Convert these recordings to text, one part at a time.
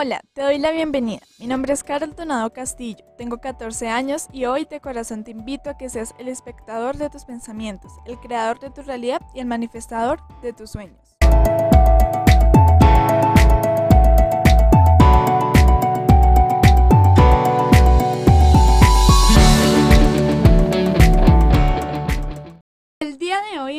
Hola, te doy la bienvenida. Mi nombre es Carol Donado Castillo, tengo 14 años y hoy de corazón te invito a que seas el espectador de tus pensamientos, el creador de tu realidad y el manifestador de tus sueños.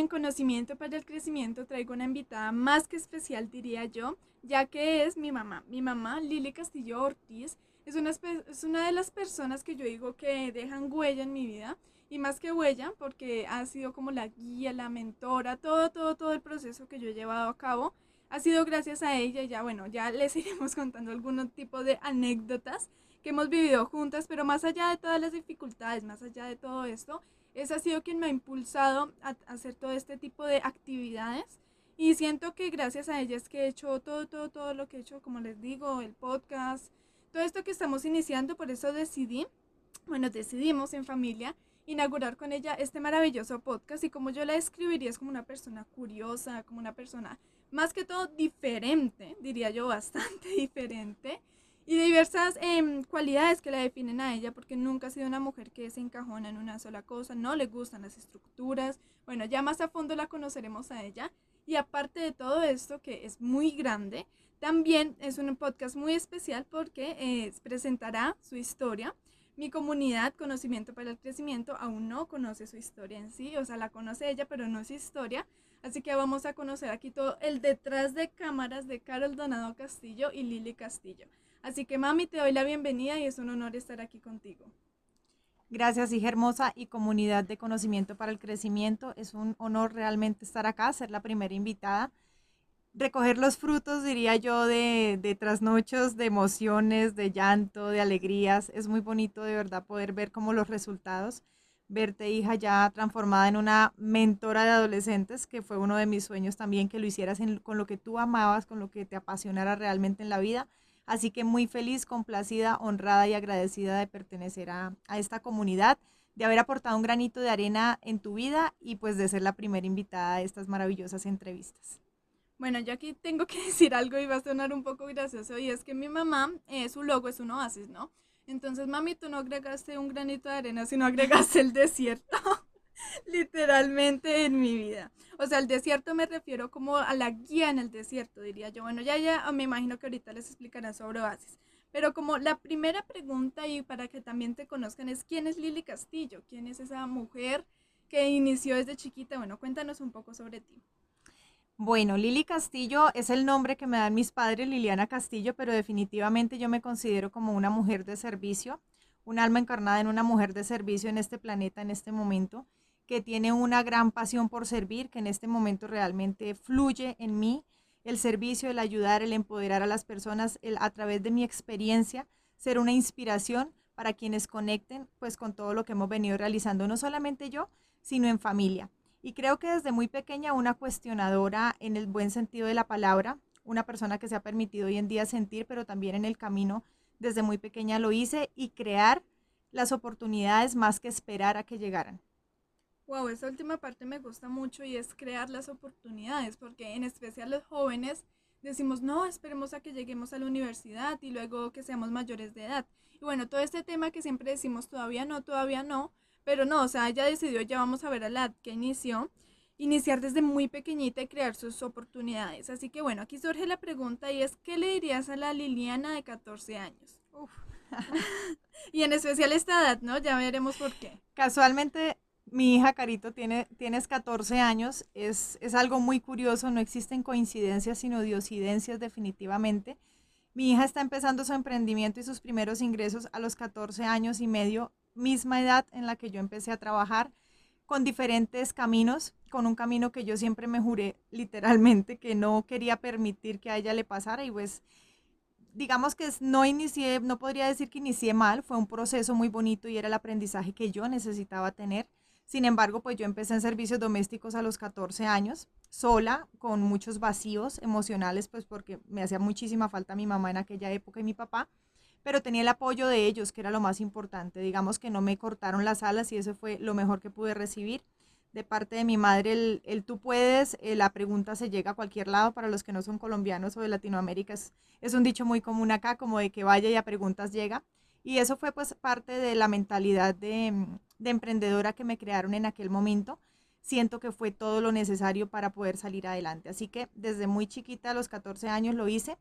Conocimiento para el Crecimiento traigo una invitada más que especial, diría yo, ya que es mi mamá. Mi mamá, Lili Castillo Ortiz, es una, es una de las personas que yo digo que dejan huella en mi vida. Y más que huella, porque ha sido como la guía, la mentora, todo, todo, todo el proceso que yo he llevado a cabo. Ha sido gracias a ella, ya bueno, ya les iremos contando algún tipo de anécdotas que hemos vivido juntas, pero más allá de todas las dificultades, más allá de todo esto, esa ha sido quien me ha impulsado a hacer todo este tipo de actividades. Y siento que gracias a ella es que he hecho todo, todo, todo lo que he hecho, como les digo, el podcast, todo esto que estamos iniciando, por eso decidí, bueno, decidimos en familia inaugurar con ella este maravilloso podcast. Y como yo la describiría es como una persona curiosa, como una persona más que todo diferente, diría yo bastante diferente y diversas em, cualidades que la definen a ella porque nunca ha sido una mujer que se encajona en una sola cosa, no le gustan las estructuras, bueno, ya más a fondo la conoceremos a ella y aparte de todo esto, que es muy grande, también es un podcast muy especial porque eh, presentará su historia. Mi comunidad, Conocimiento para el Crecimiento, aún no conoce su historia en sí, o sea, la conoce ella, pero no su historia. Así que vamos a conocer aquí todo el detrás de cámaras de Carol Donado Castillo y Lili Castillo. Así que mami, te doy la bienvenida y es un honor estar aquí contigo. Gracias, hija hermosa y comunidad de conocimiento para el crecimiento. Es un honor realmente estar acá, ser la primera invitada. Recoger los frutos, diría yo, de, de trasnochos, de emociones, de llanto, de alegrías. Es muy bonito de verdad poder ver como los resultados. Verte, hija, ya transformada en una mentora de adolescentes, que fue uno de mis sueños también, que lo hicieras con lo que tú amabas, con lo que te apasionara realmente en la vida Así que muy feliz, complacida, honrada y agradecida de pertenecer a, esta comunidad, de haber aportado un granito de arena en tu vida y pues de ser la primera invitada a estas maravillosas entrevistas. Bueno, yo aquí tengo que decir algo y va a sonar un poco gracioso y es que mi mamá, eh, su logo es un oasis, ¿no? Entonces, mami, tú no agregaste un granito de arena, sino agregaste el desierto. literalmente en mi vida. O sea, el desierto me refiero como a la guía en el desierto, diría yo. Bueno, ya, ya me imagino que ahorita les explicarán sobre Oasis. Pero como la primera pregunta y para que también te conozcan es ¿quién es Lili Castillo? ¿Quién es esa mujer que inició desde chiquita? Bueno, cuéntanos un poco sobre ti. Bueno, Lili Castillo es el nombre que me dan mis padres, Liliana Castillo, pero definitivamente yo me considero como una mujer de servicio, un alma encarnada en una mujer de servicio en este planeta, en este momento que tiene una gran pasión por servir, que en este momento realmente fluye en mí el servicio, el ayudar, el empoderar a las personas, el, a través de mi experiencia, ser una inspiración para quienes conecten pues con todo lo que hemos venido realizando, no solamente yo, sino en familia. Y creo que desde muy pequeña una cuestionadora en el buen sentido de la palabra, una persona que se ha permitido hoy en día sentir, pero también en el camino desde muy pequeña lo hice y crear las oportunidades más que esperar a que llegaran. Wow, esa última parte me gusta mucho y es crear las oportunidades, porque en especial los jóvenes decimos, no, esperemos a que lleguemos a la universidad y luego que seamos mayores de edad. Y bueno, todo este tema que siempre decimos, todavía no, todavía no, pero no, o sea, ella decidió, ya vamos a ver a la edad que inició, iniciar desde muy pequeñita y crear sus oportunidades. Así que bueno, aquí surge la pregunta y es, ¿qué le dirías a la Liliana de 14 años? y en especial esta edad, ¿no? Ya veremos por qué. Casualmente mi hija Carito tiene, tienes 14 años, es, es algo muy curioso, no existen coincidencias sino diosidencias definitivamente. Mi hija está empezando su emprendimiento y sus primeros ingresos a los 14 años y medio, misma edad en la que yo empecé a trabajar, con diferentes caminos, con un camino que yo siempre me juré literalmente que no quería permitir que a ella le pasara y pues digamos que no inicié, no podría decir que inicié mal, fue un proceso muy bonito y era el aprendizaje que yo necesitaba tener. Sin embargo, pues yo empecé en servicios domésticos a los 14 años, sola, con muchos vacíos emocionales, pues porque me hacía muchísima falta mi mamá en aquella época y mi papá, pero tenía el apoyo de ellos, que era lo más importante. Digamos que no me cortaron las alas y eso fue lo mejor que pude recibir. de parte de mi madre el, el tú puedes, eh, la pregunta se llega a cualquier lado, para los que no son colombianos o de Latinoamérica es, es un dicho muy común acá, como de que vaya y a preguntas llega. Y eso fue pues parte de la mentalidad de, de emprendedora que me crearon en aquel momento. Siento que fue todo lo necesario para poder salir adelante. Así que desde muy chiquita, a los 14 años, lo hice.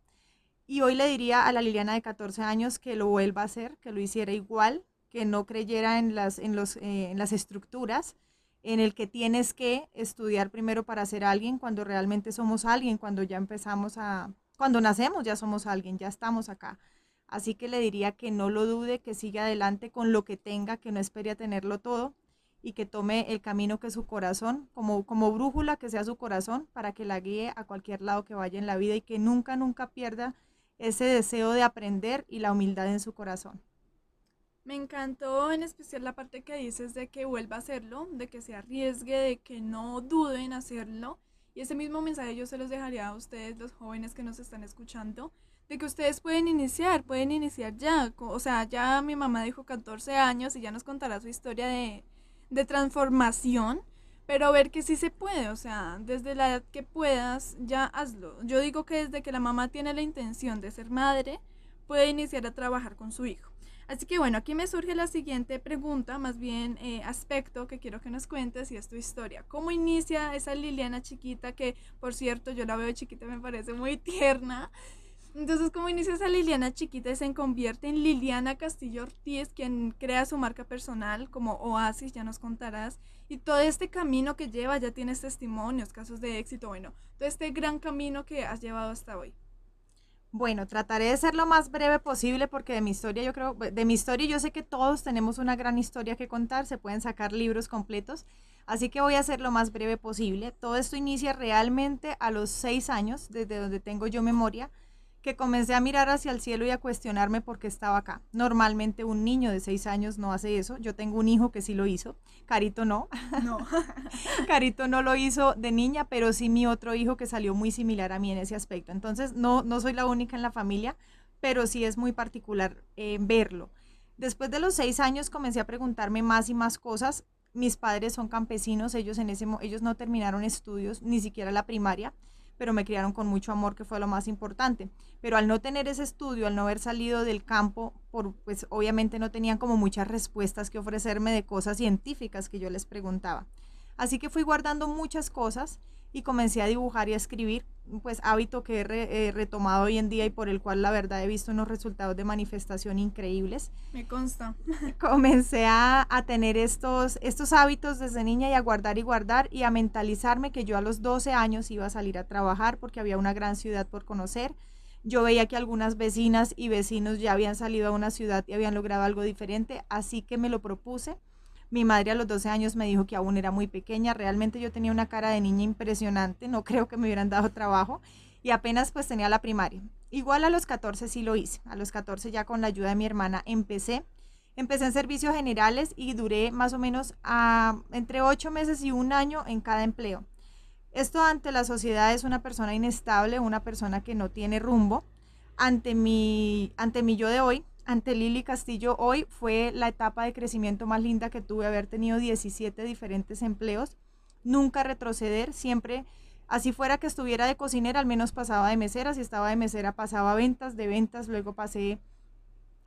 Y hoy le diría a la Liliana de 14 años que lo vuelva a hacer, que lo hiciera igual, que no creyera en las, en los, eh, en las estructuras, en el que tienes que estudiar primero para ser alguien cuando realmente somos alguien, cuando ya empezamos a, cuando nacemos ya somos alguien, ya estamos acá. Así que le diría que no lo dude, que siga adelante con lo que tenga, que no espere a tenerlo todo y que tome el camino que su corazón, como, como brújula que sea su corazón, para que la guíe a cualquier lado que vaya en la vida y que nunca, nunca pierda ese deseo de aprender y la humildad en su corazón. Me encantó en especial la parte que dices de que vuelva a hacerlo, de que se arriesgue, de que no dude en hacerlo. Y ese mismo mensaje yo se los dejaría a ustedes, los jóvenes que nos están escuchando, de que ustedes pueden iniciar, pueden iniciar ya. O sea, ya mi mamá dijo 14 años y ya nos contará su historia de, de transformación, pero ver que sí se puede, o sea, desde la edad que puedas, ya hazlo. Yo digo que desde que la mamá tiene la intención de ser madre, puede iniciar a trabajar con su hijo. Así que bueno, aquí me surge la siguiente pregunta, más bien eh, aspecto que quiero que nos cuentes y es tu historia. ¿Cómo inicia esa Liliana chiquita que, por cierto, yo la veo chiquita, me parece muy tierna? Entonces, ¿cómo inicia esa Liliana chiquita y se convierte en Liliana Castillo Ortiz, quien crea su marca personal como Oasis, ya nos contarás? Y todo este camino que lleva, ya tienes testimonios, casos de éxito, bueno, todo este gran camino que has llevado hasta hoy. Bueno, trataré de ser lo más breve posible porque de mi historia yo creo, de mi historia yo sé que todos tenemos una gran historia que contar, se pueden sacar libros completos, así que voy a ser lo más breve posible. Todo esto inicia realmente a los seis años, desde donde tengo yo memoria que comencé a mirar hacia el cielo y a cuestionarme por qué estaba acá. Normalmente un niño de seis años no hace eso. Yo tengo un hijo que sí lo hizo. Carito no. No. Carito no lo hizo de niña, pero sí mi otro hijo que salió muy similar a mí en ese aspecto. Entonces no, no soy la única en la familia, pero sí es muy particular eh, verlo. Después de los seis años comencé a preguntarme más y más cosas. Mis padres son campesinos, ellos, en ese, ellos no terminaron estudios, ni siquiera la primaria pero me criaron con mucho amor, que fue lo más importante. Pero al no tener ese estudio, al no haber salido del campo, por, pues obviamente no tenían como muchas respuestas que ofrecerme de cosas científicas que yo les preguntaba. Así que fui guardando muchas cosas y comencé a dibujar y a escribir, pues hábito que he retomado hoy en día y por el cual la verdad he visto unos resultados de manifestación increíbles. Me consta. Comencé a, a, tener estos, estos hábitos desde niña y a guardar y guardar y a mentalizarme que yo a los 12 años iba a salir a trabajar porque había una gran ciudad por conocer. Yo veía que algunas vecinas y vecinos ya habían salido a una ciudad y habían logrado algo diferente, así que me lo propuse mi madre a los 12 años me dijo que aún era muy pequeña, realmente yo tenía una cara de niña impresionante, no creo que me hubieran dado trabajo y apenas pues tenía la primaria. Igual a los 14 sí lo hice, a los 14 ya con la ayuda de mi hermana empecé. Empecé en servicios generales y duré más o menos a, entre 8 meses y un año en cada empleo. Esto ante la sociedad es una persona inestable, una persona que no tiene rumbo. Ante mi, ante mi yo de hoy, ante Lili Castillo hoy fue la etapa de crecimiento más linda que tuve, haber tenido 17 diferentes empleos, nunca retroceder, siempre, así fuera que estuviera de cocinera, al menos pasaba de mesera, si estaba de mesera pasaba a ventas, de ventas luego pasé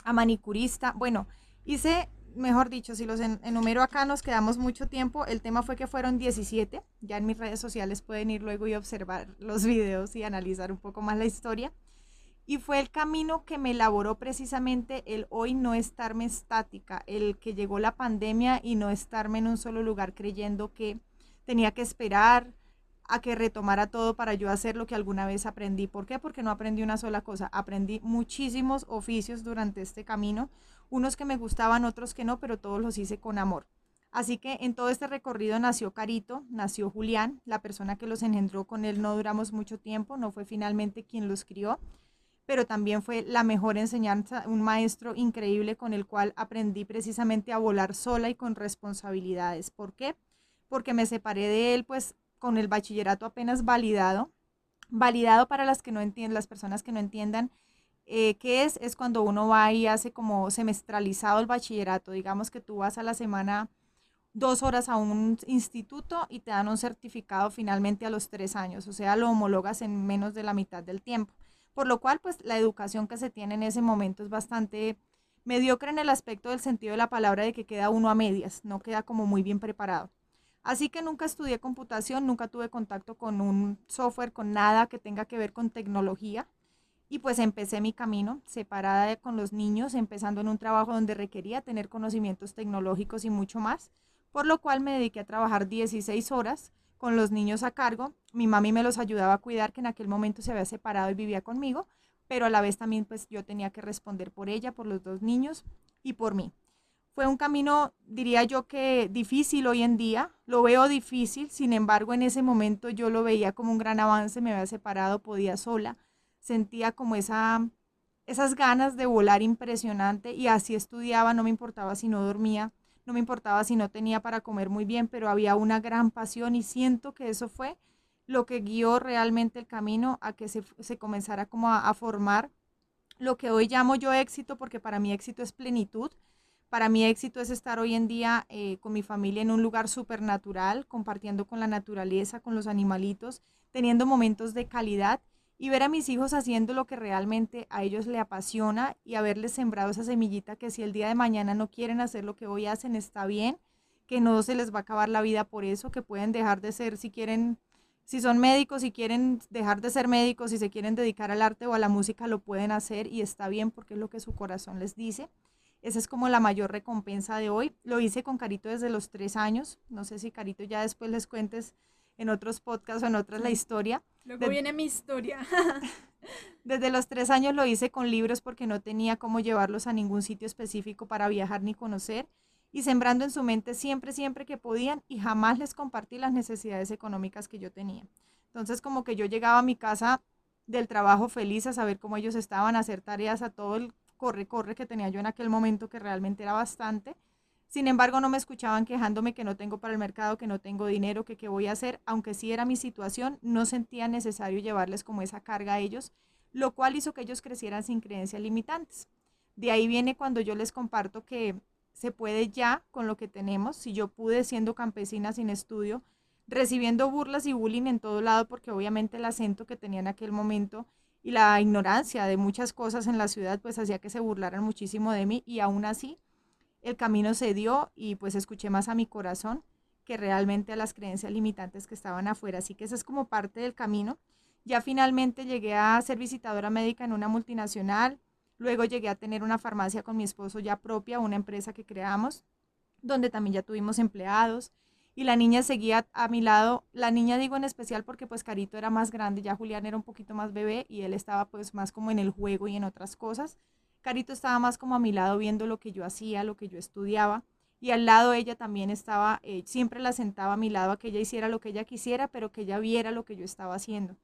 a manicurista, bueno, hice, mejor dicho, si los enumero acá nos quedamos mucho tiempo, el tema fue que fueron 17, ya en mis redes sociales pueden ir luego y observar los videos y analizar un poco más la historia. Y fue el camino que me elaboró precisamente el hoy no estarme estática, el que llegó la pandemia y no estarme en un solo lugar creyendo que tenía que esperar a que retomara todo para yo hacer lo que alguna vez aprendí. ¿Por qué? Porque no aprendí una sola cosa, aprendí muchísimos oficios durante este camino, unos que me gustaban, otros que no, pero todos los hice con amor. Así que en todo este recorrido nació Carito, nació Julián, la persona que los engendró con él no duramos mucho tiempo, no fue finalmente quien los crió, pero también fue la mejor enseñanza, un maestro increíble con el cual aprendí precisamente a volar sola y con responsabilidades. ¿Por qué? Porque me separé de él pues con el bachillerato apenas validado. Validado para las que no entienden, las personas que no entiendan eh, qué es, es cuando uno va y hace como semestralizado el bachillerato. Digamos que tú vas a la semana dos horas a un instituto y te dan un certificado finalmente a los tres años, o sea, lo homologas en menos de la mitad del tiempo. Por lo cual, pues la educación que se tiene en ese momento es bastante mediocre en el aspecto del sentido de la palabra de que queda uno a medias, no queda como muy bien preparado. Así que nunca estudié computación, nunca tuve contacto con un software, con nada que tenga que ver con tecnología. Y pues empecé mi camino separada con los niños, empezando en un trabajo donde requería tener conocimientos tecnológicos y mucho más, por lo cual me dediqué a trabajar 16 horas con los niños a cargo. Mi mami me los ayudaba a cuidar, que en aquel momento se había separado y vivía conmigo, pero a la vez también pues yo tenía que responder por ella, por los dos niños y por mí. Fue un camino, diría yo que difícil hoy en día, lo veo difícil, sin embargo en ese momento yo lo veía como un gran avance, me había separado, podía sola, sentía como esa, esas ganas de volar impresionante y así estudiaba, no me importaba si no dormía, no me importaba si no tenía para comer muy bien, pero había una gran pasión y siento que eso fue lo que guió realmente el camino a que se, comenzara como a, a formar lo que hoy llamo yo éxito, porque para mí éxito es plenitud, para mí éxito es estar hoy en día eh, con mi familia en un lugar supernatural, compartiendo con la naturaleza, con los animalitos, teniendo momentos de calidad y ver a mis hijos haciendo lo que realmente a ellos les apasiona y haberles sembrado esa semillita que si el día de mañana no quieren hacer lo que hoy hacen está bien, que no se les va a acabar la vida por eso, que pueden dejar de ser si quieren si son médicos, si quieren dejar de ser médicos, si se quieren dedicar al arte o a la música, lo pueden hacer y está bien porque es lo que su corazón les dice. Esa es como la mayor recompensa de hoy. Lo hice con Carito desde los tres años. No sé si Carito ya después les cuentes en otros podcasts o en otras la historia. Luego viene mi historia. desde los tres años lo hice con libros porque no tenía cómo llevarlos a ningún sitio específico para viajar ni conocer y sembrando en su mente siempre, siempre que podían y jamás les compartí las necesidades económicas que yo tenía. Entonces como que yo llegaba a mi casa del trabajo feliz a saber cómo ellos estaban, a hacer tareas, a todo el corre, corre que tenía yo en aquel momento, que realmente era bastante. Sin embargo, no me escuchaban quejándome que no tengo para el mercado, que no tengo dinero, que qué voy a hacer. Aunque sí era mi situación, no sentía necesario llevarles como esa carga a ellos, lo cual hizo que ellos crecieran sin creencias limitantes. De ahí viene cuando yo les comparto que se puede ya con lo que tenemos. Si yo pude siendo campesina sin estudio, recibiendo burlas y bullying en todo lado, porque obviamente el acento que tenía en aquel momento y la ignorancia de muchas cosas en la ciudad pues hacía que se burlaran muchísimo de mí y aún así el camino se dio y pues escuché más a mi corazón que realmente a las creencias limitantes que estaban afuera. Así que esa es como parte del camino. Ya finalmente llegué a ser visitadora médica en una multinacional, luego llegué a tener una farmacia con mi esposo ya propia, una empresa que creamos, donde también ya tuvimos empleados y la niña seguía a mi lado. La niña digo en especial porque pues Carito era más grande, ya Julián era un poquito más bebé y él estaba pues más como en el juego y en otras cosas. Carito estaba más como a mi lado viendo lo que yo hacía, lo que yo estudiaba. Y al lado ella también estaba, eh, siempre la sentaba a mi lado a que ella hiciera lo que ella quisiera, pero que ella viera lo que yo estaba haciendo.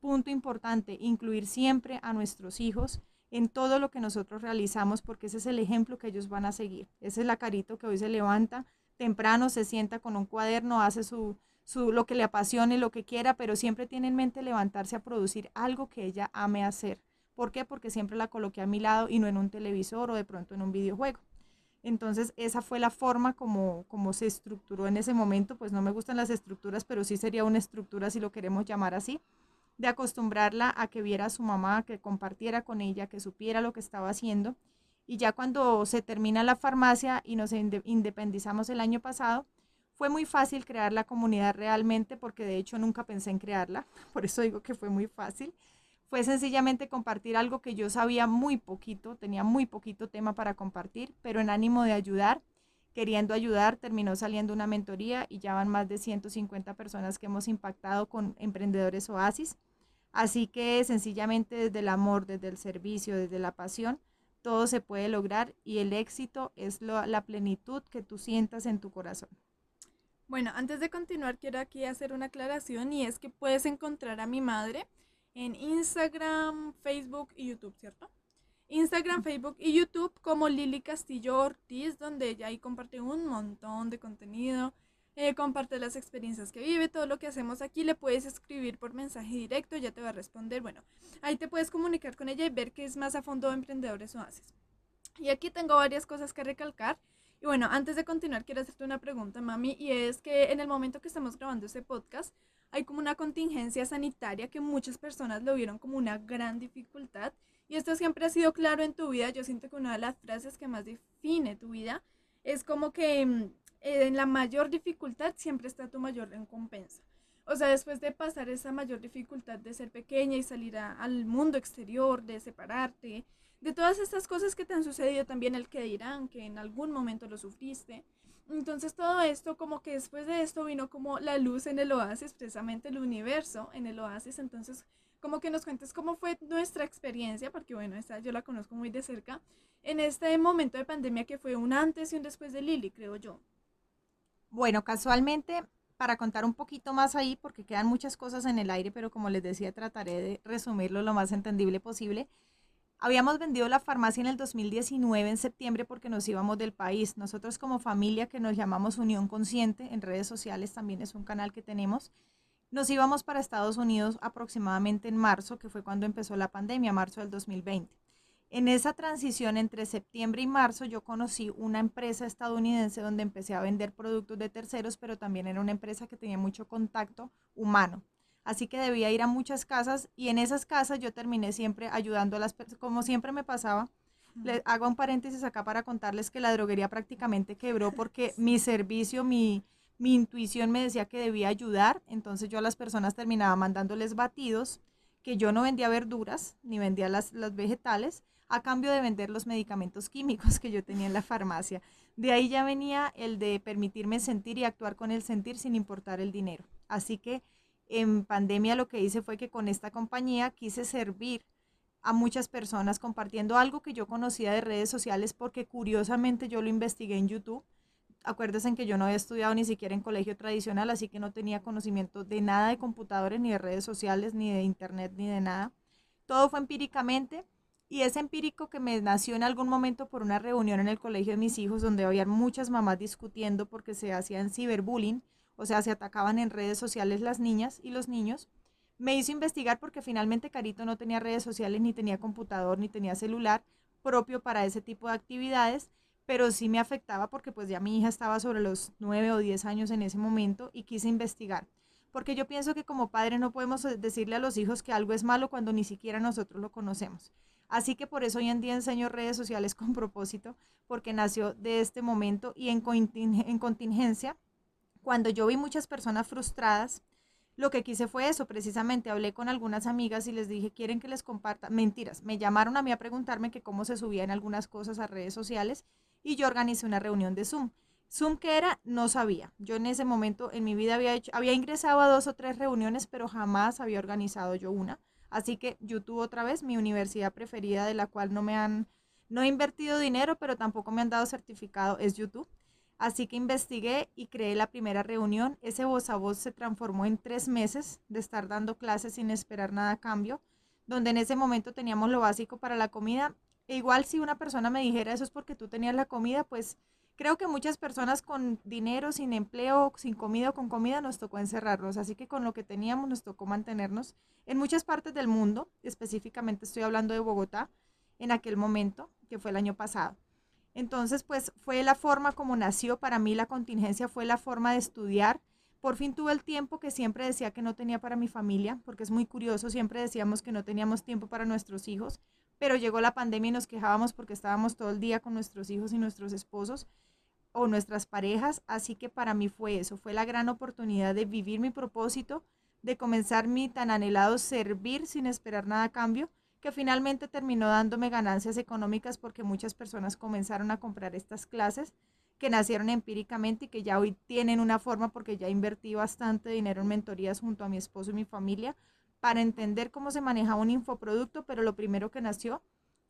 Punto importante, incluir siempre a nuestros hijos en todo lo que nosotros realizamos, porque ese es el ejemplo que ellos van a seguir. Ese es la carito que hoy se levanta temprano, se sienta con un cuaderno, hace su, su, lo que le apasione, lo que quiera, pero siempre tiene en mente levantarse a producir algo que ella ame hacer. ¿Por qué? Porque siempre la coloqué a mi lado y no en un televisor o de pronto en un videojuego. Entonces esa fue la forma como, como se estructuró en ese momento, pues no me gustan las estructuras, pero sí sería una estructura si lo queremos llamar así, de acostumbrarla a que viera a su mamá, que compartiera con ella, que supiera lo que estaba haciendo y ya cuando se termina la farmacia y nos independizamos el año pasado, fue muy fácil crear la comunidad realmente porque de hecho nunca pensé en crearla, por eso digo que fue muy fácil. Fue sencillamente compartir algo que yo sabía muy poquito, tenía muy poquito tema para compartir, pero en ánimo de ayudar, queriendo ayudar, terminó saliendo una mentoría y ya van más de 150 personas que hemos impactado con emprendedores Oasis. Así que sencillamente desde el amor, desde el servicio, desde la pasión, todo se puede lograr y el éxito es la plenitud que tú sientas en tu corazón. Bueno, antes de continuar quiero aquí hacer una aclaración y es que puedes encontrar a mi madre en Instagram, Facebook y YouTube, ¿cierto? Instagram, Facebook y YouTube como Lili Castillo Ortiz, donde ella ahí comparte un montón de contenido eh, comparte las experiencias que vive, todo lo que hacemos aquí, le puedes escribir por mensaje directo, ya te va a responder. Bueno, ahí te puedes comunicar con ella y ver qué es más a fondo de Emprendedores Oasis. Y aquí tengo varias cosas que recalcar. Y bueno, antes de continuar, quiero hacerte una pregunta, mami, y es que en el momento que estamos grabando este podcast, hay como una contingencia sanitaria que muchas personas lo vieron como una gran dificultad. Y esto siempre ha sido claro en tu vida. Yo siento que una de las frases que más define tu vida es como que mm, en la mayor dificultad siempre está tu mayor recompensa. O sea, después de pasar esa mayor dificultad de ser pequeña y salir al mundo exterior, de separarte, de todas estas cosas que te han sucedido, también el que dirán, que en algún momento lo sufriste. Entonces todo esto, como que después de esto vino como la luz en el oasis, precisamente el universo en el oasis. Entonces, como que nos cuentes cómo fue nuestra experiencia, porque bueno, esta yo la conozco muy de cerca, en este momento de pandemia que fue un antes y un después de Lili, creo yo. Bueno, casualmente, para contar un poquito más ahí, porque quedan muchas cosas en el aire, pero como les decía, trataré de resumirlo lo más entendible posible. Habíamos vendido la farmacia en el 2019, en septiembre, porque nos íbamos del país. Nosotros como familia que nos llamamos Unión Consciente, en redes sociales también es un canal que tenemos, nos íbamos para Estados Unidos aproximadamente en marzo, que fue cuando empezó la pandemia, marzo del 2020. En esa transición entre septiembre y marzo yo conocí una empresa estadounidense donde empecé a vender productos de terceros, pero también era una empresa que tenía mucho contacto humano así que debía ir a muchas casas y en esas casas yo terminé siempre ayudando a las personas, como siempre me pasaba. Les hago un paréntesis acá para contarles que la droguería prácticamente quebró porque mi servicio, mi, mi intuición me decía que debía ayudar, entonces yo a las personas terminaba mandándoles batidos, que yo no vendía verduras ni vendía las, las vegetales, a cambio de vender los medicamentos químicos que yo tenía en la farmacia. De ahí ya venía el de permitirme sentir y actuar con el sentir sin importar el dinero. Así que en pandemia lo que hice fue que con esta compañía quise servir a muchas personas compartiendo algo que yo conocía de redes sociales porque curiosamente yo lo investigué en YouTube. Acuérdense en que yo no había estudiado ni siquiera en colegio tradicional, así que no tenía conocimiento de nada de computadores, ni de redes sociales, ni de internet, ni de nada. Todo fue empíricamente y es empírico que me nació en algún momento por una reunión en el colegio de mis hijos donde había muchas mamás discutiendo porque se hacían ciberbullying o sea, se atacaban en redes sociales las niñas y los niños. Me hizo investigar porque finalmente Carito no tenía redes sociales, ni tenía computador, ni tenía celular propio para ese tipo de actividades, pero sí me afectaba porque pues ya mi hija estaba sobre los nueve o diez años en ese momento y quise investigar. Porque yo pienso que como padre no podemos decirle a los hijos que algo es malo cuando ni siquiera nosotros lo conocemos. Así que por eso hoy en día enseño redes sociales con propósito, porque nació de este momento y en contingencia cuando yo vi muchas personas frustradas, lo que quise fue eso, precisamente hablé con algunas amigas y les dije, ¿quieren que les comparta? Mentiras, me llamaron a mí a preguntarme que cómo se subían algunas cosas a redes sociales y yo organicé una reunión de Zoom. Zoom que era, no sabía. Yo en ese momento en mi vida había había ingresado a dos o tres reuniones, pero jamás había organizado yo una. Así que YouTube otra vez, mi universidad preferida de la cual no me han, no he invertido dinero, pero tampoco me han dado certificado, es YouTube. Así que investigué y creé la primera reunión. Ese voz a voz se transformó en tres meses de estar dando clases sin esperar nada a cambio, donde en ese momento teníamos lo básico para la comida. E igual si una persona me dijera eso es porque tú tenías la comida, pues creo que muchas personas con dinero, sin empleo, sin comida o con comida nos tocó encerrarnos. Así que con lo que teníamos nos tocó mantenernos en muchas partes del mundo, específicamente estoy hablando de Bogotá, en aquel momento, que fue el año pasado. Entonces, pues fue la forma como nació para mí la contingencia, fue la forma de estudiar. Por fin tuve el tiempo que siempre decía que no tenía para mi familia, porque es muy curioso, siempre decíamos que no teníamos tiempo para nuestros hijos, pero llegó la pandemia y nos quejábamos porque estábamos todo el día con nuestros hijos y nuestros esposos o nuestras parejas, así que para mí fue eso, fue la gran oportunidad de vivir mi propósito, de comenzar mi tan anhelado servir sin esperar nada a cambio que finalmente terminó dándome ganancias económicas porque muchas personas comenzaron a comprar estas clases que nacieron empíricamente y que ya hoy tienen una forma porque ya invertí bastante dinero en mentorías junto a mi esposo y mi familia para entender cómo se maneja un infoproducto, pero lo primero que nació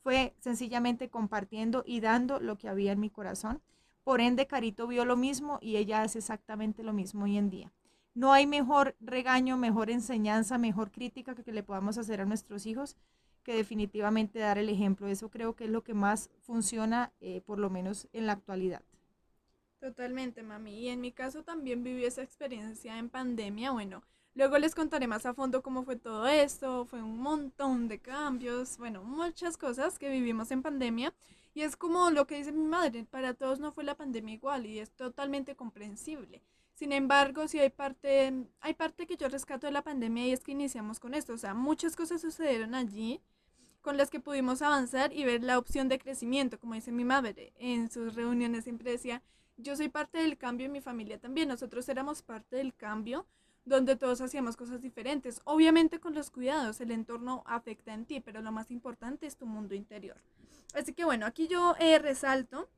fue sencillamente compartiendo y dando lo que había en mi corazón. Por ende, Carito vio lo mismo y ella hace exactamente lo mismo hoy en día. No hay mejor regaño, mejor enseñanza, mejor crítica que, le podamos hacer a nuestros hijos que definitivamente dar el ejemplo. Eso creo que es lo que más funciona, eh, por lo menos en la actualidad. Totalmente, mami. Y en mi caso también viví esa experiencia en pandemia. Bueno, Luego les contaré más a fondo cómo fue todo esto, fue un montón de cambios, bueno, muchas cosas que vivimos en pandemia. Y es como lo que dice mi madre, para todos no fue la pandemia igual y es totalmente comprensible. Sin embargo, sí hay parte, hay parte que yo rescato de la pandemia y es que iniciamos con esto. O sea, muchas cosas sucedieron allí con las que pudimos avanzar y ver la opción de crecimiento, como dice mi madre. En sus reuniones siempre decía, yo soy parte del cambio y mi familia también. Nosotros éramos parte del cambio donde todos hacíamos cosas diferentes. Obviamente con los cuidados, el entorno afecta en ti, pero lo más importante es tu mundo interior. Así que bueno, aquí yo eh, resalto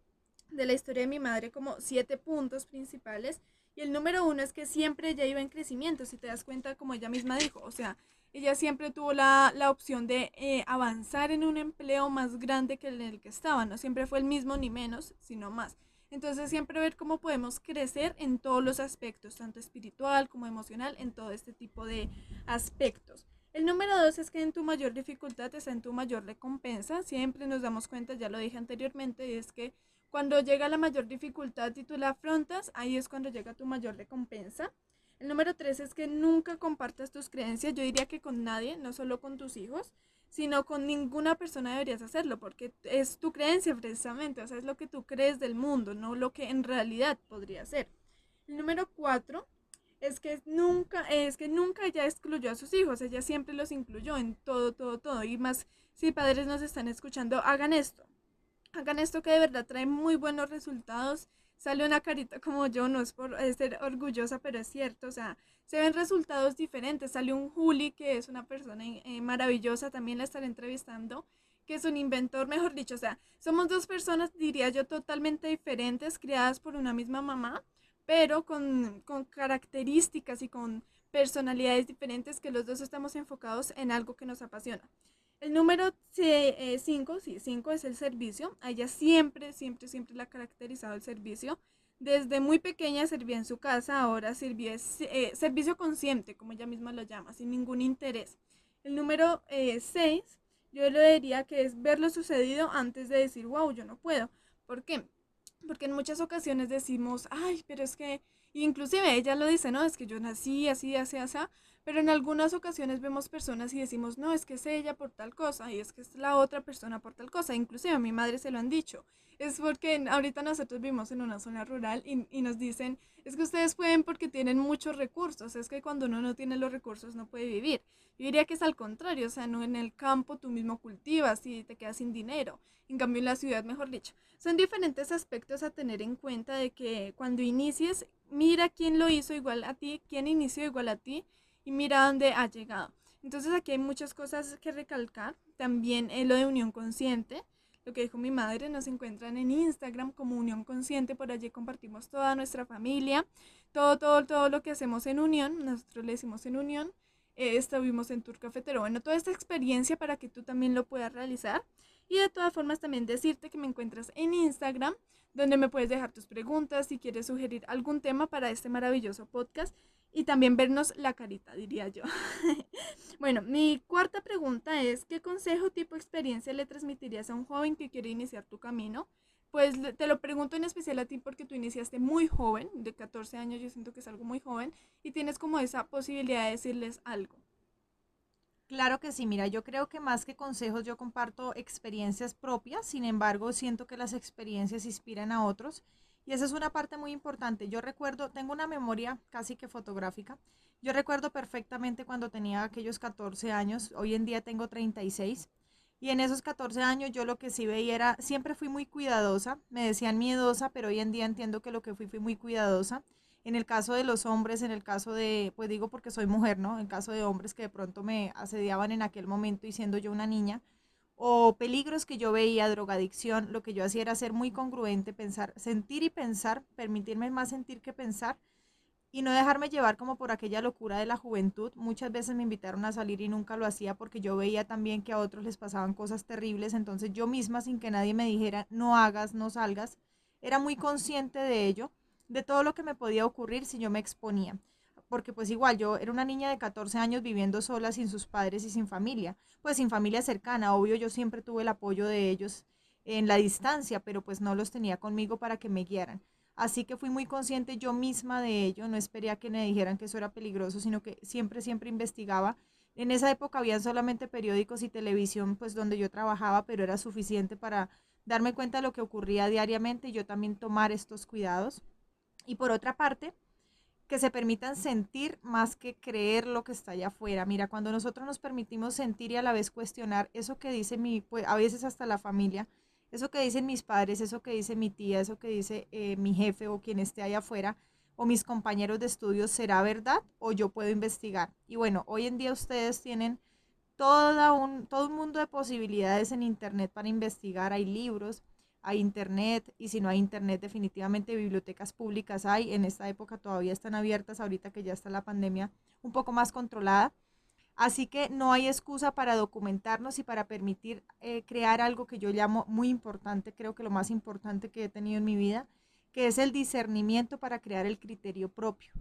de la historia de mi madre como siete puntos principales. Y el número uno es que siempre ella iba en crecimiento, si te das cuenta, como ella misma dijo. O sea, ella siempre tuvo la, opción de eh, avanzar en un empleo más grande que el que estaba, no siempre fue el mismo ni menos, sino más. Entonces siempre ver cómo podemos crecer en todos los aspectos, tanto espiritual como emocional, en todo este tipo de aspectos. El número dos es que en tu mayor dificultad está en tu mayor recompensa. Siempre nos damos cuenta, ya lo dije anteriormente, y es que cuando llega la mayor dificultad y tú la afrontas, ahí es cuando llega tu mayor recompensa. El número tres es que nunca compartas tus creencias, yo diría que con nadie, no solo con tus hijos, sino con ninguna persona deberías hacerlo, porque es tu creencia precisamente, o sea, es lo que tú crees del mundo, no lo que en realidad podría ser. El número cuatro es que nunca, es que nunca ella excluyó a sus hijos, ella siempre los incluyó en todo, todo, todo. Y más, si padres nos están escuchando, hagan esto. Hagan esto que de verdad trae muy buenos resultados sale una carita como yo, no es por ser orgullosa, pero es cierto, o sea, se ven resultados diferentes. Sale un Juli, que es una persona eh, maravillosa, también la estaré entrevistando, que es un inventor, mejor dicho, o sea, somos dos personas, diría yo, totalmente diferentes, criadas por una misma mamá, pero con, con características y con personalidades diferentes que los dos estamos enfocados en algo que nos apasiona. El número 5, eh, sí, 5 es el servicio. A ella siempre, siempre, siempre la ha caracterizado el servicio. Desde muy pequeña servía en su casa, ahora sirve eh, servicio consciente, como ella misma lo llama, sin ningún interés. El número 6, eh, yo le diría que es ver lo sucedido antes de decir, wow, yo no puedo. ¿Por qué? Porque en muchas ocasiones decimos, ay, pero es que, inclusive ella lo dice, no, es que yo nací así, así, así, pero en algunas ocasiones vemos personas y decimos, no, es que es ella por tal cosa y es que es la otra persona por tal cosa. Inclusive a mi madre se lo han dicho. Es porque ahorita nosotros vivimos en una zona rural y, y nos dicen, es que ustedes pueden porque tienen muchos recursos. Es que cuando uno no tiene los recursos no puede vivir. Yo diría que es al contrario, o sea, no en el campo tú mismo cultivas y te quedas sin dinero. En cambio en la ciudad, mejor dicho. Son diferentes aspectos a tener en cuenta de que cuando inicies, mira quién lo hizo igual a ti, quién inició igual a ti y mira dónde ha llegado. Entonces aquí hay muchas cosas que recalcar. También eh, lo de unión consciente, lo que dijo mi madre, nos encuentran en Instagram como Unión Consciente, por allí compartimos toda nuestra familia, todo, todo, todo lo que hacemos en unión, nosotros le decimos en unión, eh, estuvimos en Tour Cafetero, bueno, toda esta experiencia para que tú también lo puedas realizar. Y de todas formas también decirte que me encuentras en Instagram, donde me puedes dejar tus preguntas si quieres sugerir algún tema para este maravilloso podcast y también vernos la carita, diría yo. bueno, mi cuarta pregunta es, ¿qué consejo tipo experiencia le transmitirías a un joven que quiere iniciar tu camino? Pues te lo pregunto en especial a ti porque tú iniciaste muy joven, de 14 años, yo siento que es algo muy joven, y tienes como esa posibilidad de decirles algo. Claro que sí, mira, yo creo que más que consejos yo comparto experiencias propias, sin embargo siento que las experiencias inspiran a otros y esa es una parte muy importante. Yo recuerdo, tengo una memoria casi que fotográfica. Yo recuerdo perfectamente cuando tenía aquellos 14 años, hoy en día tengo 36. Y en esos 14 años yo lo que sí veía era, siempre fui muy cuidadosa, me decían miedosa, pero hoy en día entiendo que lo que fui fui muy cuidadosa. En el caso de los hombres, en el caso de, pues digo porque soy mujer, ¿no? En el caso de hombres que de pronto me asediaban en aquel momento y siendo yo una niña, o peligros que yo veía, drogadicción, lo que yo hacía era ser muy congruente, pensar, sentir y pensar, permitirme más sentir que pensar y no dejarme llevar como por aquella locura de la juventud. Muchas veces me invitaron a salir y nunca lo hacía porque yo veía también que a otros les pasaban cosas terribles, entonces yo misma sin que nadie me dijera no hagas, no salgas, era muy consciente de ello, de todo lo que me podía ocurrir si yo me exponía porque pues igual yo era una niña de 14 años viviendo sola sin sus padres y sin familia, pues sin familia cercana, obvio yo siempre tuve el apoyo de ellos en la distancia, pero pues no los tenía conmigo para que me guiaran. Así que fui muy consciente yo misma de ello, no esperé a que me dijeran que eso era peligroso, sino que siempre, siempre investigaba. En esa época habían solamente periódicos y televisión, pues donde yo trabajaba, pero era suficiente para darme cuenta de lo que ocurría diariamente y yo también tomar estos cuidados. Y por otra parte, que se permitan sentir más que creer lo que está allá afuera. Mira, cuando nosotros nos permitimos sentir y a la vez cuestionar eso que dice mi, pues a veces hasta la familia, eso que dicen mis padres, eso que dice mi tía, eso que dice eh, mi jefe o quien esté allá afuera, o mis compañeros de estudios, ¿será verdad o yo puedo investigar? Y bueno, hoy en día ustedes tienen toda un, todo un mundo de posibilidades en Internet para investigar, hay libros, hay Internet, y si no hay Internet, definitivamente bibliotecas públicas hay, en esta época todavía están abiertas, ahorita que ya está la pandemia un poco más controlada Así que no hay excusa para documentarnos y para permitir eh, crear algo que yo llamo muy importante, creo que lo más importante que he tenido en mi vida, que es el discernimiento para crear el criterio propio.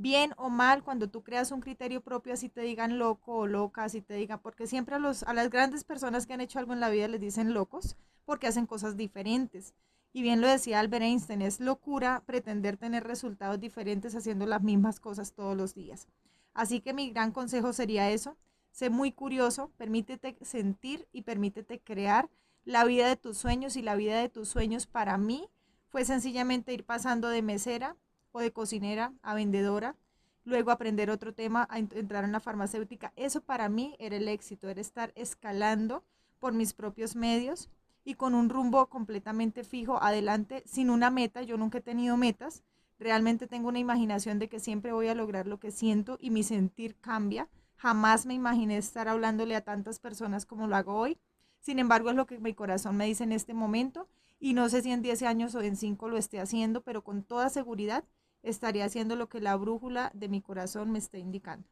Bien o mal, cuando tú creas un criterio propio, así te digan loco o loca, así te digan, porque siempre a, los, a las grandes personas que han hecho algo en la vida les dicen locos, porque hacen cosas diferentes. Y bien lo decía Albert Einstein, es locura pretender tener resultados diferentes haciendo las mismas cosas todos los días. Así que mi gran consejo sería eso. Sé muy curioso, permítete sentir y permítete crear la vida de tus sueños y la vida de tus sueños para mí fue sencillamente ir pasando de mesera o de cocinera a vendedora, luego aprender otro tema, a entrar en la farmacéutica. Eso para mí era el éxito, era estar escalando por mis propios medios y con un rumbo completamente fijo adelante, sin una meta. Yo nunca he tenido metas, Realmente tengo una imaginación de que siempre voy a lograr lo que siento y mi sentir cambia. Jamás me imaginé estar hablándole a tantas personas como lo hago hoy. Sin embargo, es lo que mi corazón me dice en este momento y no sé si en 10 años o en 5 lo esté haciendo, pero con toda seguridad estaría haciendo lo que la brújula de mi corazón me esté indicando.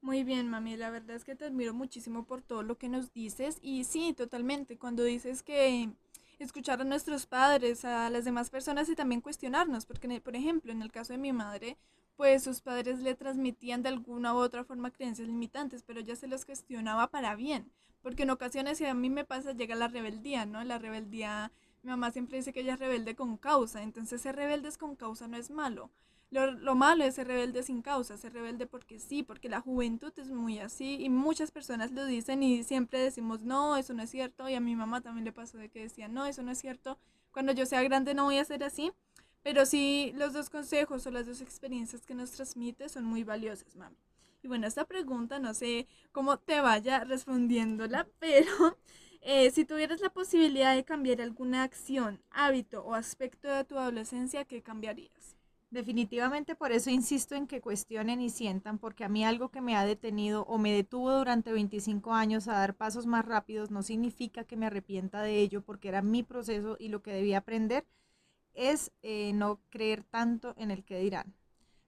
Muy bien, mami, la verdad es que te admiro muchísimo por todo lo que nos dices y sí, totalmente, cuando dices que escuchar a nuestros padres, a las demás personas y también cuestionarnos, porque por ejemplo, en el caso de mi madre, pues sus padres le transmitían de alguna u otra forma creencias limitantes, pero ella se los cuestionaba para bien, porque en ocasiones, si a mí me pasa, llega la rebeldía, ¿no? La rebeldía, mi mamá siempre dice que ella es rebelde con causa, entonces ser rebeldes con causa no es malo, lo, malo es ser rebelde sin causa, ser rebelde porque sí, porque la juventud es muy así y muchas personas lo dicen y siempre decimos, no, eso no es cierto. Y a mi mamá también le pasó de que decía, no, eso no es cierto. Cuando yo sea grande no voy a ser así. Pero sí, los dos consejos o las dos experiencias que nos transmite son muy valiosas, mami. Y bueno, esta pregunta no sé cómo te vaya respondiéndola, pero eh, si tuvieras la posibilidad de cambiar alguna acción, hábito o aspecto de tu adolescencia, ¿qué cambiarías? Definitivamente por eso insisto en que cuestionen y sientan, porque a mí algo que me ha detenido o me detuvo durante 25 años a dar pasos más rápidos no significa que me arrepienta de ello, porque era mi proceso y lo que debía aprender es eh, no creer tanto en el que dirán.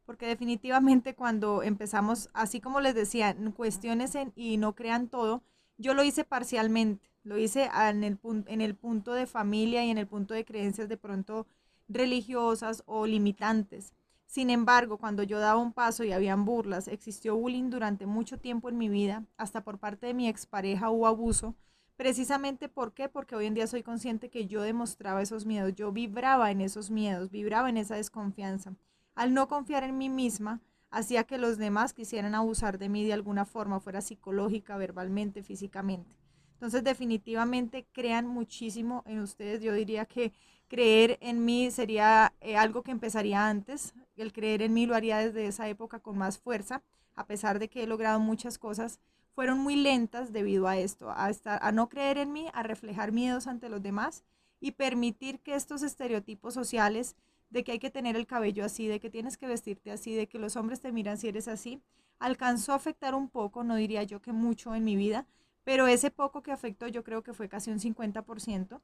Porque definitivamente cuando empezamos, así como les decía, cuestiones y no crean todo, yo lo hice parcialmente, lo hice en el, en el punto de familia y en el punto de creencias de pronto religiosas o limitantes. Sin embargo, cuando yo daba un paso y habían burlas, existió bullying durante mucho tiempo en mi vida, hasta por parte de mi expareja hubo abuso. Precisamente ¿por qué? Porque hoy en día soy consciente que yo demostraba esos miedos, yo vibraba en esos miedos, vibraba en esa desconfianza. Al no confiar en mí misma, hacía que los demás quisieran abusar de mí de alguna forma, fuera psicológica, verbalmente, físicamente. Entonces, definitivamente crean muchísimo en ustedes. Yo diría que creer en mí sería eh, algo que empezaría antes. El creer en mí lo haría desde esa época con más fuerza, a pesar de que he logrado muchas cosas. Fueron muy lentas debido a esto, a, estar, a no creer en mí, a reflejar miedos ante los demás y permitir que estos estereotipos sociales de que hay que tener el cabello así, de que tienes que vestirte así, de que los hombres te miran si eres así, alcanzó a afectar un poco, no diría yo que mucho en mi vida, pero ese poco que afectó yo creo que fue casi un 50%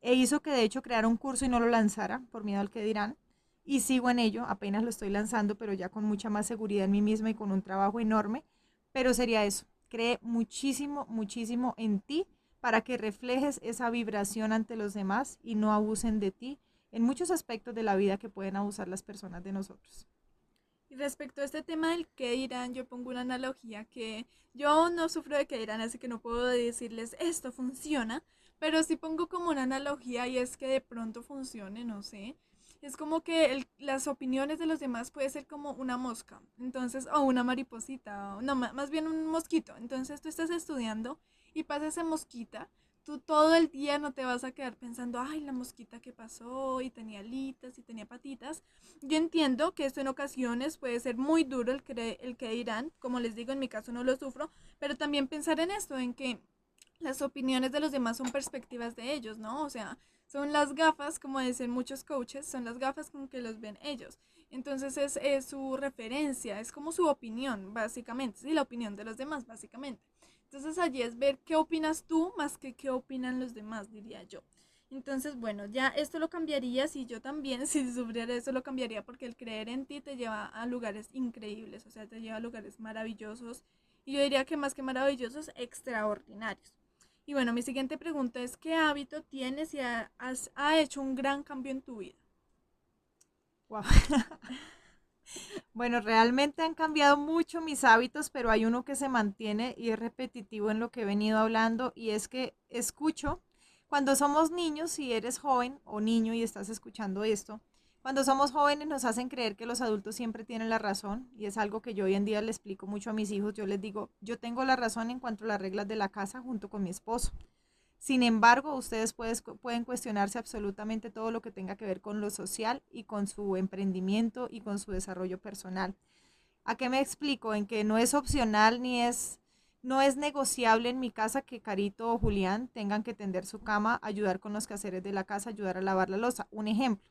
e hizo que de hecho creara un curso y no lo lanzara por miedo al que dirán. Y sigo en ello, apenas lo estoy lanzando, pero ya con mucha más seguridad en mí misma y con un trabajo enorme. Pero sería eso, cree muchísimo, muchísimo en ti para que reflejes esa vibración ante los demás y no abusen de ti en muchos aspectos de la vida que pueden abusar las personas de nosotros. Y respecto a este tema del que dirán, yo pongo una analogía que yo no sufro de que dirán, así que no puedo decirles esto funciona, pero sí pongo como una analogía y es que de pronto funcione, no sé. Es como que las opiniones de los demás puede ser como una mosca, entonces, o una mariposita, o no, más bien un mosquito. Entonces tú estás estudiando y pasa esa mosquita, tú todo el día no te vas a quedar pensando, ay, la mosquita que pasó y tenía alitas y tenía patitas. Yo entiendo que esto en ocasiones puede ser muy duro el que, el que dirán, como les digo, en mi caso no lo sufro, pero también pensar en esto, en que las opiniones de los demás son perspectivas de ellos, ¿no? O sea, son las gafas, como dicen muchos coaches, son las gafas con que los ven ellos. Entonces es, su referencia, es como su opinión, básicamente, sí, la opinión de los demás, básicamente. Entonces allí es ver qué opinas tú más que qué opinan los demás, diría yo. Entonces, bueno, ya esto lo cambiaría si yo también, si sufriera eso, lo cambiaría porque el creer en ti te lleva a lugares increíbles, o sea, te lleva a lugares maravillosos. Y yo diría que más que maravillosos, extraordinarios. Y bueno, mi siguiente pregunta es, ¿qué hábito tienes y has, ha hecho un gran cambio en tu vida? Wow. bueno, realmente han cambiado mucho mis hábitos, pero hay uno que se mantiene y es repetitivo en lo que he venido hablando y es que escucho, cuando somos niños, si eres joven o niño y estás escuchando esto, cuando somos jóvenes nos hacen creer que los adultos siempre tienen la razón y es algo que yo hoy en día le explico mucho a mis hijos. Yo les digo, yo tengo la razón en cuanto a las reglas de la casa junto con mi esposo. Sin embargo, ustedes pueden cuestionarse absolutamente todo lo que tenga que ver con lo social y con su emprendimiento y con su desarrollo personal. ¿A qué me explico? En que no es opcional ni es, no es negociable en mi casa que Carito o Julián tengan que tender su cama, ayudar con los quehaceres de la casa, ayudar a lavar la losa. Un ejemplo.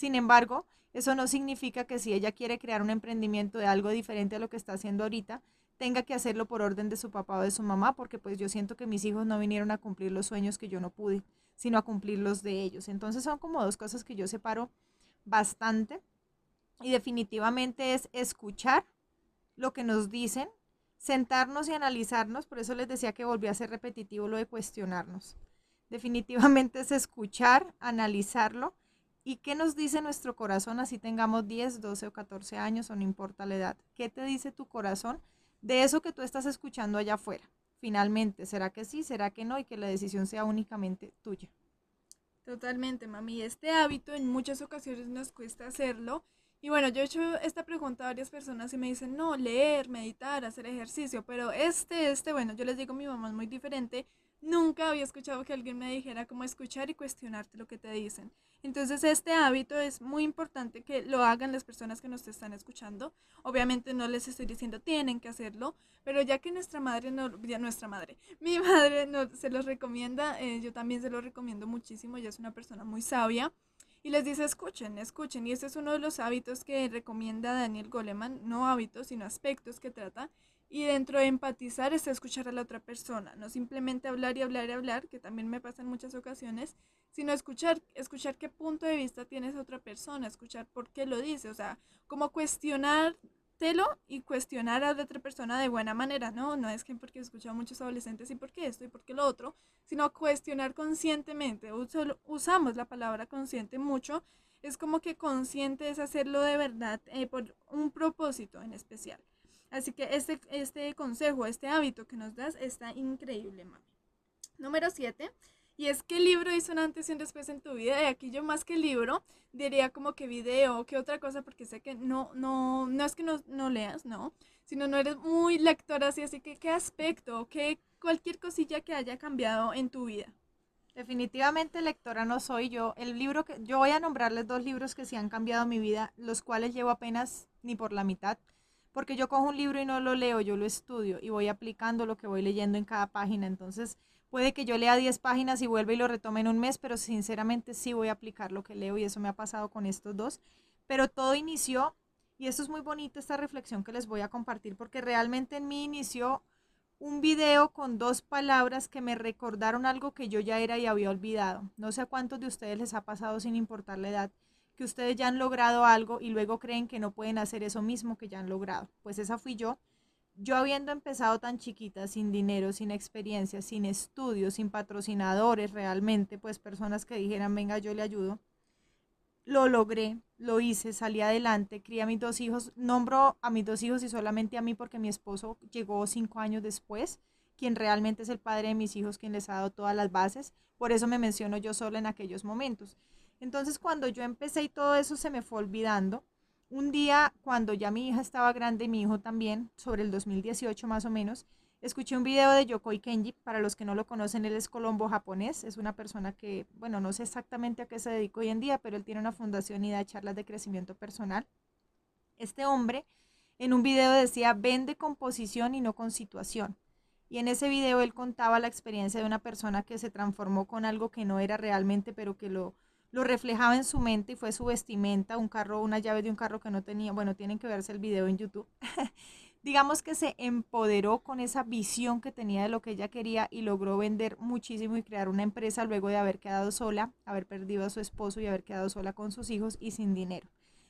Sin embargo, eso no significa que si ella quiere crear un emprendimiento de algo diferente a lo que está haciendo ahorita, tenga que hacerlo por orden de su papá o de su mamá, porque pues yo siento que mis hijos no vinieron a cumplir los sueños que yo no pude, sino a cumplir los de ellos. Entonces son como dos cosas que yo separo bastante y definitivamente es escuchar lo que nos dicen, sentarnos y analizarnos, por eso les decía que volví a ser repetitivo lo de cuestionarnos. Definitivamente es escuchar, analizarlo ¿Y qué nos dice nuestro corazón así tengamos 10, 12 o 14 años o no importa la edad? ¿Qué te dice tu corazón de eso que tú estás escuchando allá afuera? Finalmente, ¿será que sí, será que no? Y que la decisión sea únicamente tuya. Totalmente, mami. Este hábito en muchas ocasiones nos cuesta hacerlo. Y bueno, yo he hecho esta pregunta a varias personas y me dicen, no, leer, meditar, hacer ejercicio, pero este, este, bueno, yo les digo, mi mamá es muy diferente Nunca había escuchado que alguien me dijera cómo escuchar y cuestionarte lo que te dicen. Entonces este hábito es muy importante que lo hagan las personas que nos están escuchando. Obviamente no les estoy diciendo tienen que hacerlo, pero ya que nuestra madre, no, ya nuestra madre, mi madre no, se los recomienda, eh, yo también se lo recomiendo muchísimo, ella es una persona muy sabia. Y les dice, escuchen, escuchen. Y este es uno de los hábitos que recomienda Daniel Goleman, no hábitos, sino aspectos que trata. Y dentro de empatizar es escuchar a la otra persona, no simplemente hablar y hablar y hablar, que también me pasa en muchas ocasiones, sino escuchar, escuchar qué punto de vista tiene esa otra persona, escuchar por qué lo dice, o sea, como cuestionártelo y cuestionar a la otra persona de buena manera, ¿no? No es que porque he a muchos adolescentes y por qué esto y por qué lo otro, sino cuestionar conscientemente. usamos la palabra consciente mucho, es como que consciente es hacerlo de verdad eh, por un propósito en especial. Así que este, este consejo, este hábito que nos das está increíble, mami. Número 7. Y es que el libro hizo un antes y un después en tu vida. Y aquí yo más que libro diría como que video, que otra cosa, porque sé que no, no, no es que no, no leas, no, sino no eres muy lectora así, así que qué aspecto, qué cualquier cosilla que haya cambiado en tu vida. Definitivamente lectora no soy yo. El libro que yo voy a nombrarles dos libros que sí han cambiado mi vida, los cuales llevo apenas ni por la mitad porque yo cojo un libro y no lo leo, yo lo estudio y voy aplicando lo que voy leyendo en cada página. Entonces, puede que yo lea 10 páginas y vuelva y lo retome en un mes, pero sinceramente sí voy a aplicar lo que leo y eso me ha pasado con estos dos. Pero todo inició, y esto es muy bonito, esta reflexión que les voy a compartir, porque realmente en mí inició un video con dos palabras que me recordaron algo que yo ya era y había olvidado. No sé a cuántos de ustedes les ha pasado sin importar la edad que ustedes ya han logrado algo y luego creen que no pueden hacer eso mismo que ya han logrado. Pues esa fui yo. Yo habiendo empezado tan chiquita, sin dinero, sin experiencia, sin estudios, sin patrocinadores realmente, pues personas que dijeran, venga, yo le ayudo. Lo logré, lo hice, salí adelante, crié a mis dos hijos, nombro a mis dos hijos y solamente a mí porque mi esposo llegó cinco años después, quien realmente es el padre de mis hijos, quien les ha dado todas las bases. Por eso me menciono yo sola en aquellos momentos. Entonces cuando yo empecé y todo eso se me fue olvidando, un día cuando ya mi hija estaba grande y mi hijo también, sobre el 2018 más o menos, escuché un video de Yokoi Kenji, para los que no lo conocen, él es colombo japonés, es una persona que, bueno, no sé exactamente a qué se dedica hoy en día, pero él tiene una fundación y da charlas de crecimiento personal. Este hombre en un video decía, vende con posición y no con situación. Y en ese video él contaba la experiencia de una persona que se transformó con algo que no era realmente, pero que lo, lo reflejaba en su mente y fue su vestimenta, un carro, una llave de un carro que no tenía. Bueno, tienen que verse el video en YouTube. Digamos que se empoderó con esa visión que tenía de lo que ella quería y logró vender muchísimo y crear una empresa luego de haber quedado sola, haber perdido a su esposo y haber quedado sola con sus hijos y sin dinero.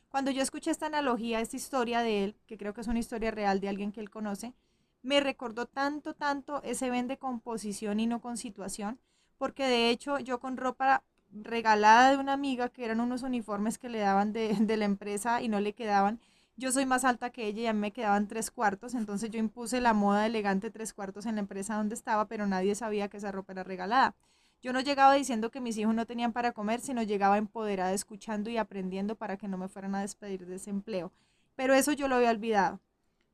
Cuando yo escuché esta analogía, esta historia de él, que creo que es una historia real de alguien que él conoce, me recordó tanto, tanto ese vende con posición y no con situación, porque de hecho yo con ropa regalada de una amiga, que eran unos uniformes que le daban de, de la empresa y no le quedaban, yo soy más alta que ella y a mí me quedaban tres cuartos, entonces yo impuse la moda elegante tres cuartos en la empresa donde estaba, pero nadie sabía que esa ropa era regalada. Yo no llegaba diciendo que mis hijos no tenían para comer, sino llegaba empoderada, escuchando y aprendiendo para que no me fueran a despedir de ese empleo. Pero eso yo lo había olvidado.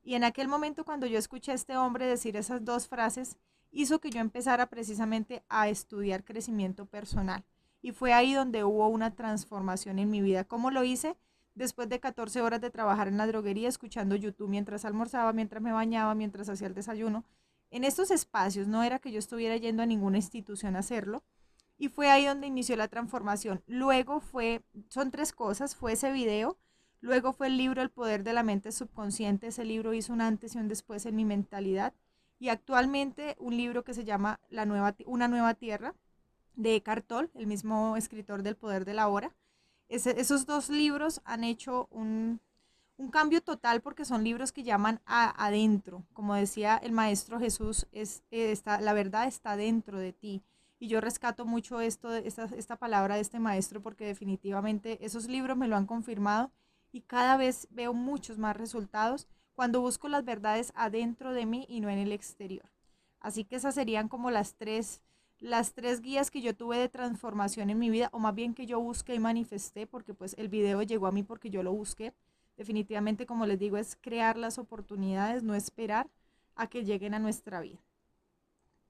Y en aquel momento cuando yo escuché a este hombre decir esas dos frases, hizo que yo empezara precisamente a estudiar crecimiento personal. Y fue ahí donde hubo una transformación en mi vida. ¿Cómo lo hice? Después de 14 horas de trabajar en la droguería, escuchando YouTube mientras almorzaba, mientras me bañaba, mientras hacía el desayuno. En estos espacios no era que yo estuviera yendo a ninguna institución a hacerlo. Y fue ahí donde inició la transformación. Luego fue, son tres cosas, fue ese video, Luego fue el libro El poder de la mente subconsciente. Ese libro hizo un antes y un después en mi mentalidad. Y actualmente un libro que se llama la nueva, Una nueva tierra de Eckhart Tolle, el mismo escritor del poder de la hora. esos dos libros han hecho un, un, cambio total porque son libros que llaman a, adentro. Como decía el maestro Jesús, es, está, la verdad está dentro de ti. Y yo rescato mucho esto, esta, esta palabra de este maestro porque definitivamente esos libros me lo han confirmado y cada vez veo muchos más resultados cuando busco las verdades adentro de mí y no en el exterior. Así que esas serían como las tres, las tres guías que yo tuve de transformación en mi vida, o más bien que yo busqué y manifesté, porque pues el video llegó a mí porque yo lo busqué. Definitivamente, como les digo, es crear las oportunidades, no esperar a que lleguen a nuestra vida.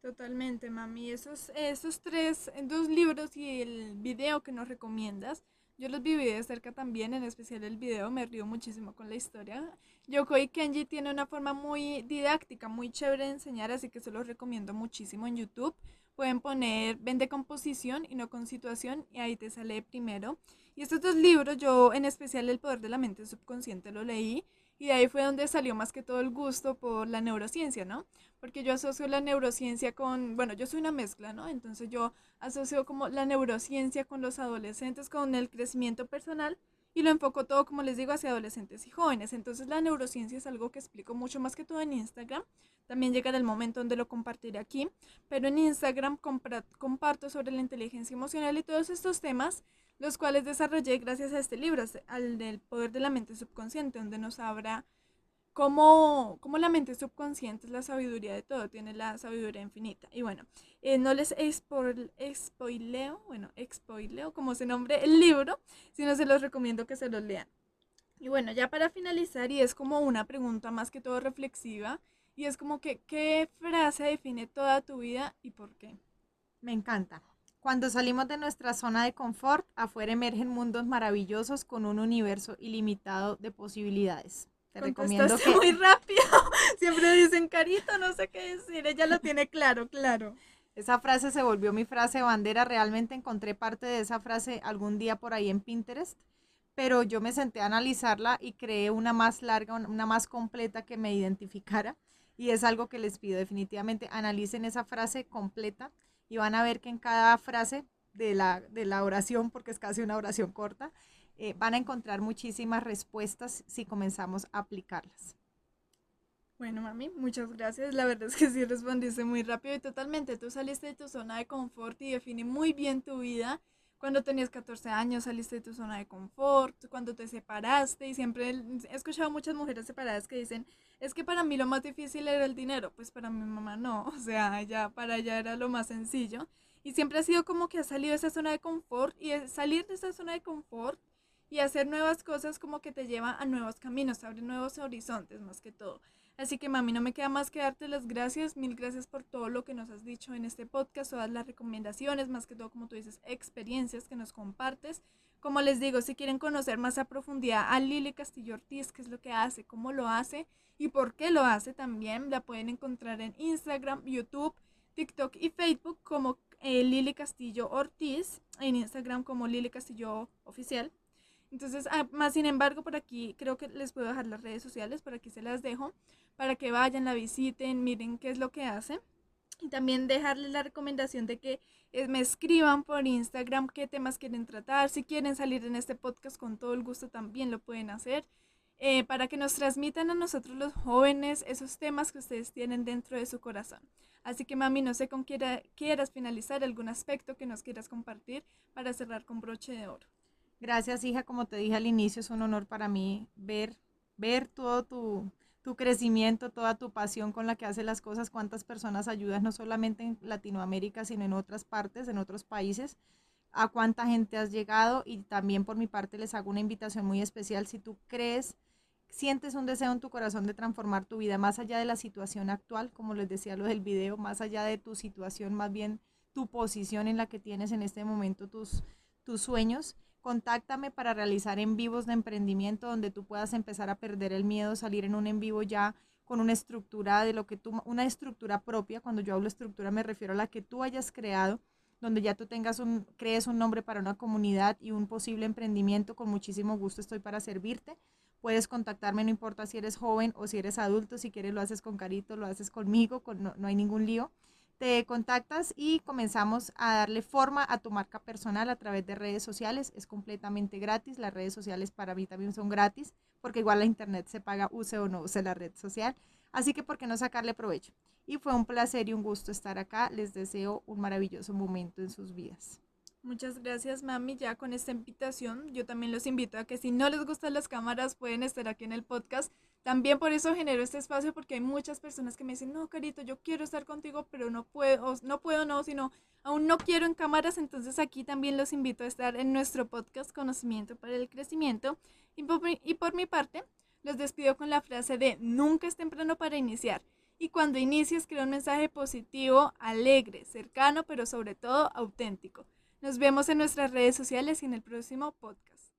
Totalmente, mami. Esos, esos tres, dos libros y el video que nos recomiendas, yo los viví de cerca también, en especial el video, me río muchísimo con la historia. Yokoi Kenji tiene una forma muy didáctica, muy chévere de enseñar, así que se los recomiendo muchísimo en YouTube. Pueden poner vende composición y no con situación y ahí te sale primero. Y estos dos libros, yo en especial El poder de la mente subconsciente lo leí y de ahí fue donde salió más que todo el gusto por la neurociencia, ¿no? Porque yo asocio la neurociencia con, bueno, yo soy una mezcla, ¿no? Entonces yo asocio como la neurociencia con los adolescentes, con el crecimiento personal y lo enfoco todo, como les digo, hacia adolescentes y jóvenes. Entonces la neurociencia es algo que explico mucho más que todo en Instagram. También llegará el momento donde lo compartiré aquí, pero en Instagram comparto sobre la inteligencia emocional y todos estos temas los cuales desarrollé gracias a este libro, al del poder de la mente subconsciente, donde nos habla cómo, cómo la mente subconsciente es la sabiduría de todo, tiene la sabiduría infinita. Y bueno, eh, no les spoileo, bueno, spoileo como se nombre el libro, sino se los recomiendo que se los lean. Y bueno, ya para finalizar, y es como una pregunta más que todo reflexiva, y es como que, ¿qué frase define toda tu vida y por qué? Me encanta. Cuando salimos de nuestra zona de confort, afuera emergen mundos maravillosos con un universo ilimitado de posibilidades. Te recomiendo que... muy rápido. Siempre dicen, Carito, no sé qué decir. Ella lo tiene claro, claro. Esa frase se volvió mi frase bandera. Realmente encontré parte de esa frase algún día por ahí en Pinterest, pero yo me senté a analizarla y creé una más larga, una más completa que me identificara. Y es algo que les pido definitivamente. Analicen esa frase completa y van a ver que en cada frase de la, de la oración, porque es casi una oración corta, eh, van a encontrar muchísimas respuestas si comenzamos a aplicarlas. Bueno, mami, muchas gracias. La verdad es que sí respondiste muy rápido y totalmente. Tú saliste de tu zona de confort y define muy bien tu vida cuando tenías 14 años saliste de tu zona de confort, cuando te separaste y siempre he escuchado muchas mujeres separadas que dicen, es que para mí lo más difícil era el dinero, pues para mi mamá no, o sea, ya para ella era lo más sencillo. Y siempre ha sido como que ha salido de esa zona de confort y salir de esa zona de confort y hacer nuevas cosas como que te lleva a nuevos caminos, abre nuevos horizontes más que todo. Así que mami, no me queda más que darte las gracias, mil gracias por todo lo que nos has dicho en este podcast, todas las recomendaciones, más que todo como tú dices, experiencias que nos compartes. Como les digo, si quieren conocer más a profundidad a Lili Castillo Ortiz, qué es lo que hace, cómo lo hace y por qué lo hace también, la pueden encontrar en Instagram, YouTube, TikTok y Facebook como eh, Lili Castillo Ortiz, en Instagram como Lili Castillo Oficial. Entonces, ah, más sin embargo, por aquí creo que les puedo dejar las redes sociales, por aquí se las dejo, para que vayan, la visiten, miren qué es lo que hace. Y también dejarles la recomendación de que eh, me escriban por Instagram qué temas quieren tratar. Si quieren salir en este podcast con todo el gusto también lo pueden hacer. Eh, para que nos transmitan a nosotros los jóvenes esos temas que ustedes tienen dentro de su corazón. Así que mami, no sé con quiera, quieras finalizar algún aspecto que nos quieras compartir para cerrar con broche de oro. Gracias, hija. Como te dije al inicio, es un honor para mí ver, ver todo tu, tu crecimiento, toda tu pasión con la que haces las cosas, cuántas personas ayudas, no solamente en Latinoamérica, sino en otras partes, en otros países, a cuánta gente has llegado y también por mi parte les hago una invitación muy especial. Si tú crees, sientes un deseo en tu corazón de transformar tu vida más allá de la situación actual, como les decía lo del video, más allá de tu situación, más bien tu posición en la que tienes en este momento tus, tus sueños, contáctame para realizar en vivos de emprendimiento donde tú puedas empezar a perder el miedo, salir en un en vivo ya con una estructura de lo que tú, una estructura propia, cuando yo hablo estructura me refiero a la que tú hayas creado, donde ya tú tengas un, crees un nombre para una comunidad y un posible emprendimiento, con muchísimo gusto estoy para servirte. Puedes contactarme, no importa si eres joven o si eres adulto, si quieres lo haces con Carito, lo haces conmigo, con, no, no hay ningún lío te contactas y comenzamos a darle forma a tu marca personal a través de redes sociales. Es completamente gratis. Las redes sociales para mí también son gratis porque igual la internet se paga, use o no use la red social. Así que, ¿por qué no sacarle provecho? Y fue un placer y un gusto estar acá. Les deseo un maravilloso momento en sus vidas. Muchas gracias, mami. Ya con esta invitación, yo también los invito a que si no les gustan las cámaras, pueden estar aquí en el podcast. También por eso genero este espacio, porque hay muchas personas que me dicen, no, Carito, yo quiero estar contigo, pero no puedo, no puedo, no, sino aún no quiero en cámaras. Entonces aquí también los invito a estar en nuestro podcast Conocimiento para el Crecimiento. Y por, y por mi parte, los despido con la frase de nunca es temprano para iniciar. Y cuando inicies, crea un mensaje positivo, alegre, cercano, pero sobre todo auténtico. Nos vemos en nuestras redes sociales y en el próximo podcast.